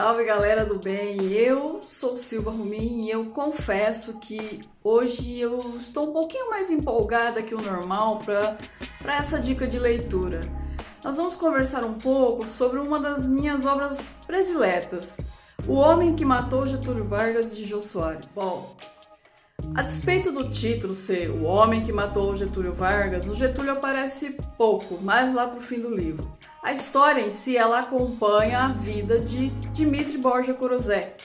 Salve galera do bem, eu sou Silva Rumin e eu confesso que hoje eu estou um pouquinho mais empolgada que o normal para essa dica de leitura. Nós vamos conversar um pouco sobre uma das minhas obras prediletas, O Homem que Matou Getúlio Vargas de Jô Soares. Bom, a despeito do título ser O Homem que Matou Getúlio Vargas, o Getúlio aparece pouco, mais lá pro fim do livro. A história em si ela acompanha a vida de Dmitri Borja Korozek.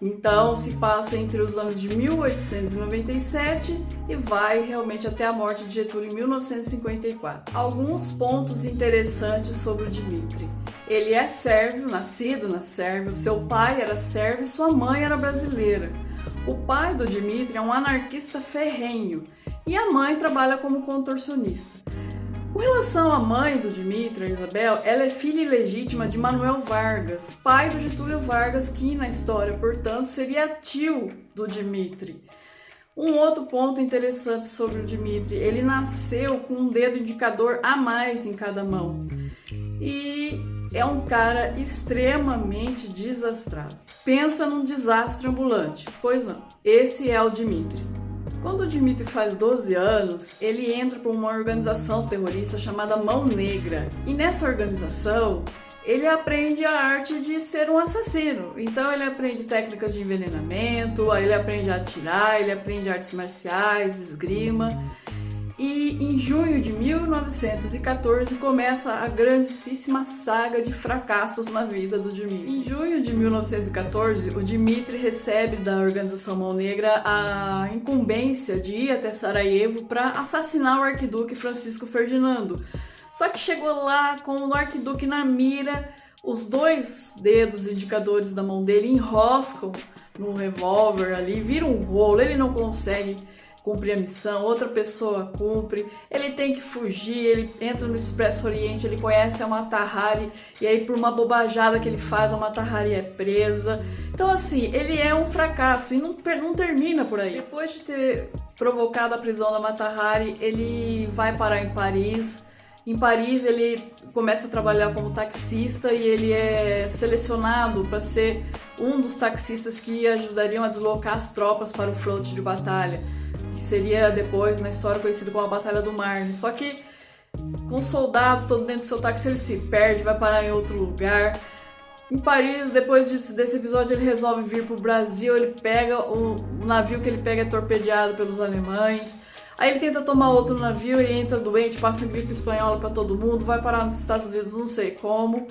Então se passa entre os anos de 1897 e vai realmente até a morte de Getúlio em 1954. Alguns pontos interessantes sobre o Dmitri. Ele é sérvio, nascido na Sérvia, seu pai era sérvio e sua mãe era brasileira. O pai do Dmitri é um anarquista ferrenho e a mãe trabalha como contorcionista. Com relação à mãe do Dimitri, a Isabel, ela é filha ilegítima de Manuel Vargas, pai do Getúlio Vargas, que na história, portanto, seria tio do Dimitri. Um outro ponto interessante sobre o Dimitri, ele nasceu com um dedo indicador a mais em cada mão. E é um cara extremamente desastrado. Pensa num desastre ambulante. Pois não, esse é o Dimitri. Quando o Dmitry faz 12 anos, ele entra para uma organização terrorista chamada Mão Negra. E nessa organização, ele aprende a arte de ser um assassino. Então ele aprende técnicas de envenenamento, ele aprende a atirar, ele aprende artes marciais, esgrima. E em junho de 1914 começa a grandíssima saga de fracassos na vida do Dmitry. Em junho de 1914, o Dmitry recebe da organização Mão Negra a incumbência de ir até Sarajevo para assassinar o arquiduque Francisco Ferdinando. Só que chegou lá com o arquiduque na mira, os dois dedos indicadores da mão dele enroscam no revólver ali, vira um rolo, ele não consegue cumprir a missão, outra pessoa cumpre, ele tem que fugir, ele entra no Expresso Oriente, ele conhece a Matahari e aí por uma bobajada que ele faz, a Matahari é presa. Então assim, ele é um fracasso e não, não termina por aí. Depois de ter provocado a prisão da Matahari, ele vai parar em Paris. Em Paris ele começa a trabalhar como taxista e ele é selecionado para ser um dos taxistas que ajudariam a deslocar as tropas para o fronte de batalha que seria depois na história conhecido como a Batalha do Marne. Só que com soldados todo dentro do seu táxi ele se perde, vai parar em outro lugar. Em Paris, depois desse episódio, ele resolve vir pro Brasil. Ele pega o, o navio que ele pega é torpedeado pelos alemães. Aí ele tenta tomar outro navio, ele entra doente, passa gripe espanhola para todo mundo, vai parar nos Estados Unidos, não sei como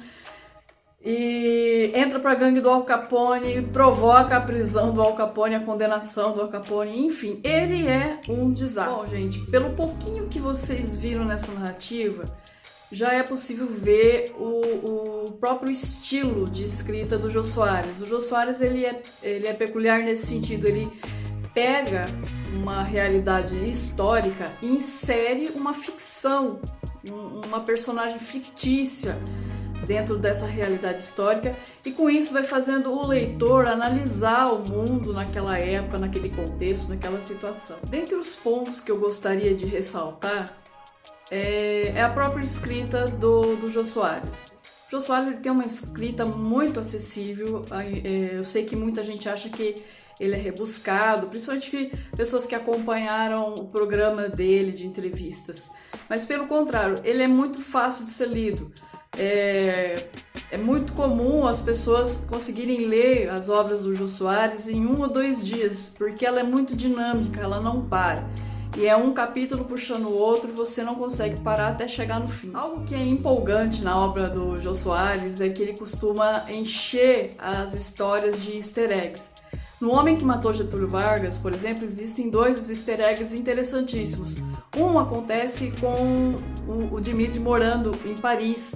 e entra para a gangue do Al Capone, provoca a prisão do Al Capone, a condenação do Al Capone, enfim, ele é um desastre. Bom, gente, pelo pouquinho que vocês viram nessa narrativa, já é possível ver o, o próprio estilo de escrita do Jô Soares. O Jô Soares ele é, ele é peculiar nesse sentido, ele pega uma realidade histórica e insere uma ficção, uma personagem fictícia dentro dessa realidade histórica e com isso vai fazendo o leitor analisar o mundo naquela época, naquele contexto, naquela situação. Dentre os pontos que eu gostaria de ressaltar é, é a própria escrita do, do Jô Soares. O Jô Soares ele tem uma escrita muito acessível, é, eu sei que muita gente acha que ele é rebuscado, principalmente pessoas que acompanharam o programa dele de entrevistas. Mas pelo contrário, ele é muito fácil de ser lido é, é muito comum as pessoas conseguirem ler as obras do Jô Soares em um ou dois dias, porque ela é muito dinâmica, ela não para. E é um capítulo puxando o outro você não consegue parar até chegar no fim. Algo que é empolgante na obra do Jô Soares é que ele costuma encher as histórias de easter eggs. No Homem que Matou Getúlio Vargas, por exemplo, existem dois easter eggs interessantíssimos. Um acontece com o Dimitri morando em Paris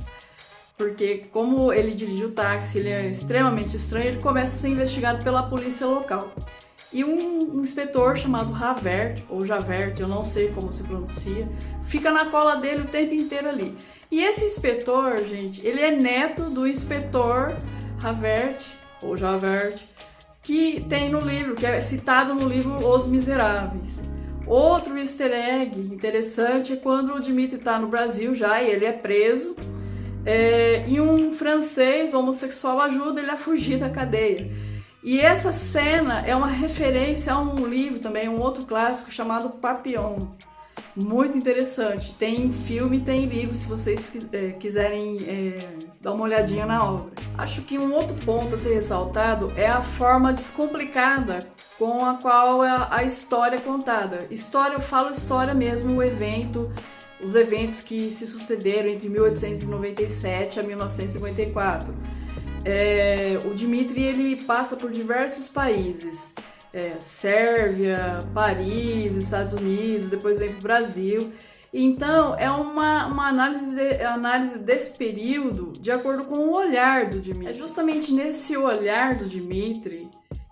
porque como ele dirige o táxi, ele é extremamente estranho, ele começa a ser investigado pela polícia local. E um inspetor chamado Javert, ou Javert, eu não sei como se pronuncia, fica na cola dele o tempo inteiro ali. E esse inspetor, gente, ele é neto do inspetor Javert, ou Javert, que tem no livro, que é citado no livro Os Miseráveis. Outro easter egg interessante é quando o Dimitri está no Brasil já e ele é preso é, e um francês homossexual ajuda ele a fugir da cadeia. E essa cena é uma referência a um livro também, um outro clássico chamado Papillon. Muito interessante. Tem filme, tem livro, se vocês é, quiserem é, dar uma olhadinha na obra. Acho que um outro ponto a ser ressaltado é a forma descomplicada com a qual a, a história é contada. História, eu falo história mesmo, o evento, os eventos que se sucederam entre 1897 a 1954. É, o Dmitri ele passa por diversos países é, Sérvia, Paris, Estados Unidos, depois vem para o Brasil. Então, é uma, uma análise, de, análise desse período de acordo com o olhar do Dmitry. É justamente nesse olhar do Dmitry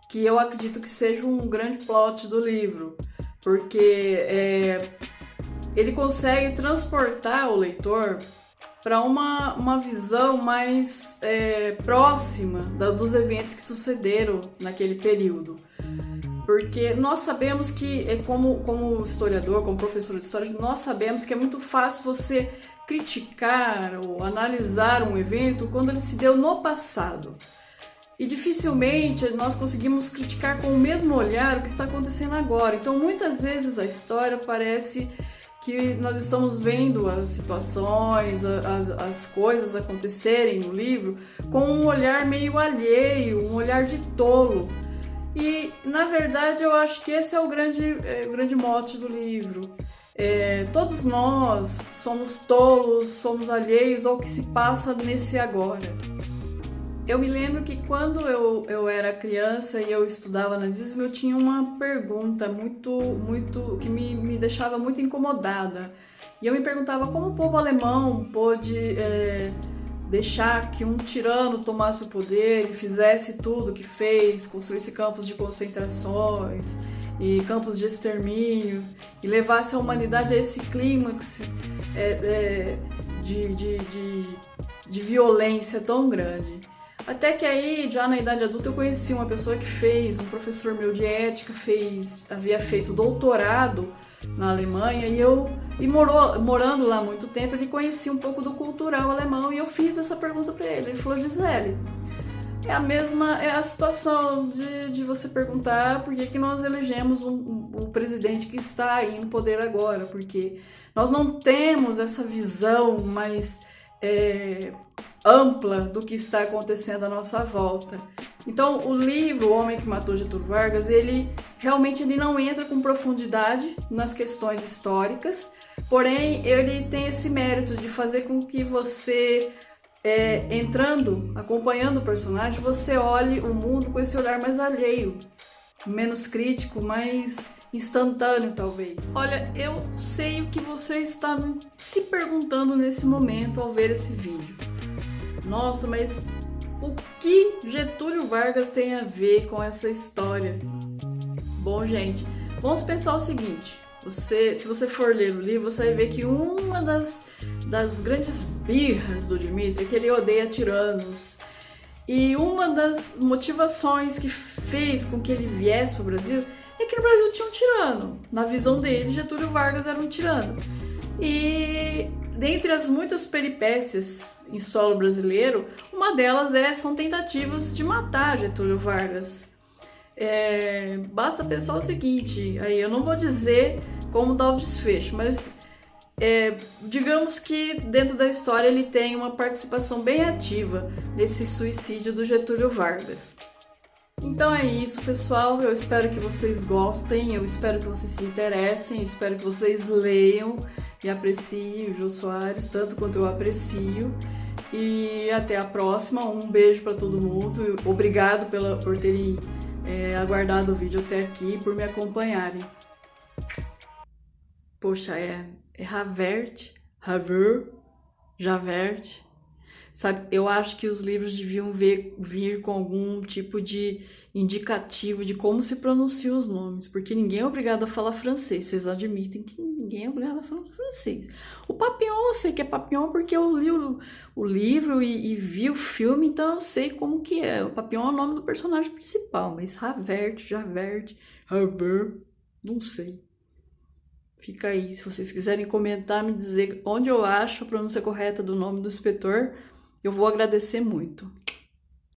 que eu acredito que seja um grande plot do livro, porque é, ele consegue transportar o leitor para uma, uma visão mais é, próxima da, dos eventos que sucederam naquele período. Porque nós sabemos que, é como, como historiador, como professor de história, nós sabemos que é muito fácil você criticar ou analisar um evento quando ele se deu no passado. E dificilmente nós conseguimos criticar com o mesmo olhar o que está acontecendo agora. Então, muitas vezes a história parece que nós estamos vendo as situações, as, as coisas acontecerem no livro com um olhar meio alheio, um olhar de tolo. E na verdade eu acho que esse é o grande, é, o grande mote do livro. É, todos nós somos tolos, somos alheios ao que se passa nesse agora. Eu me lembro que quando eu, eu era criança e eu estudava nazismo, eu tinha uma pergunta muito, muito que me, me deixava muito incomodada. E eu me perguntava como o povo alemão pôde é, deixar que um tirano tomasse o poder e fizesse tudo o que fez, construísse campos de concentrações e campos de extermínio e levasse a humanidade a esse clímax é, é, de, de, de, de violência tão grande. Até que aí, já na idade adulta, eu conheci uma pessoa que fez, um professor meu de ética, fez, havia feito doutorado na Alemanha e eu e morou, morando lá muito tempo, ele conhecia um pouco do cultural alemão e eu fiz essa pergunta para ele. Ele falou: Gisele, é a mesma, é a situação de, de você perguntar por que, que nós elegemos um, um, um presidente que está aí no poder agora, porque nós não temos essa visão mais é, ampla do que está acontecendo à nossa volta. Então, o livro O Homem que Matou Getúlio Vargas, ele realmente ele não entra com profundidade nas questões históricas, porém ele tem esse mérito de fazer com que você é, entrando, acompanhando o personagem, você olhe o mundo com esse olhar mais alheio, menos crítico, mais instantâneo, talvez. Olha, eu sei o que você está se perguntando nesse momento ao ver esse vídeo. Nossa, mas o que Getúlio Vargas tem a ver com essa história? Bom, gente, vamos pensar o seguinte. Você, se você for ler o livro, você vai ver que uma das, das grandes birras do Dmitry é que ele odeia tiranos. E uma das motivações que fez com que ele viesse para o Brasil é que no Brasil tinha um tirano. Na visão dele, Getúlio Vargas era um tirano. E dentre as muitas peripécias em solo brasileiro, uma delas é são tentativas de matar Getúlio Vargas. É, basta pensar o seguinte, aí eu não vou dizer como dá o desfecho, mas é, digamos que dentro da história ele tem uma participação bem ativa nesse suicídio do Getúlio Vargas. Então é isso, pessoal. Eu espero que vocês gostem, eu espero que vocês se interessem, eu espero que vocês leiam e apreciem o Jô Soares tanto quanto eu aprecio. E até a próxima. Um beijo para todo mundo. Obrigado pela, por terem é, aguardado o vídeo até aqui, por me acompanharem. Poxa, é, é Javert, Haver, Javert. Sabe, eu acho que os livros deviam ver, vir com algum tipo de indicativo de como se pronuncia os nomes, porque ninguém é obrigado a falar francês. Vocês admitem que ninguém é obrigado a falar francês. O Papillon, eu sei que é Papillon porque eu li o, o livro e, e, vi o filme, então eu sei como que é. O Papillon é o nome do personagem principal, mas Javert, Javert, Javert, não sei. Fica aí, se vocês quiserem comentar, me dizer onde eu acho a pronúncia correta do nome do inspetor, eu vou agradecer muito.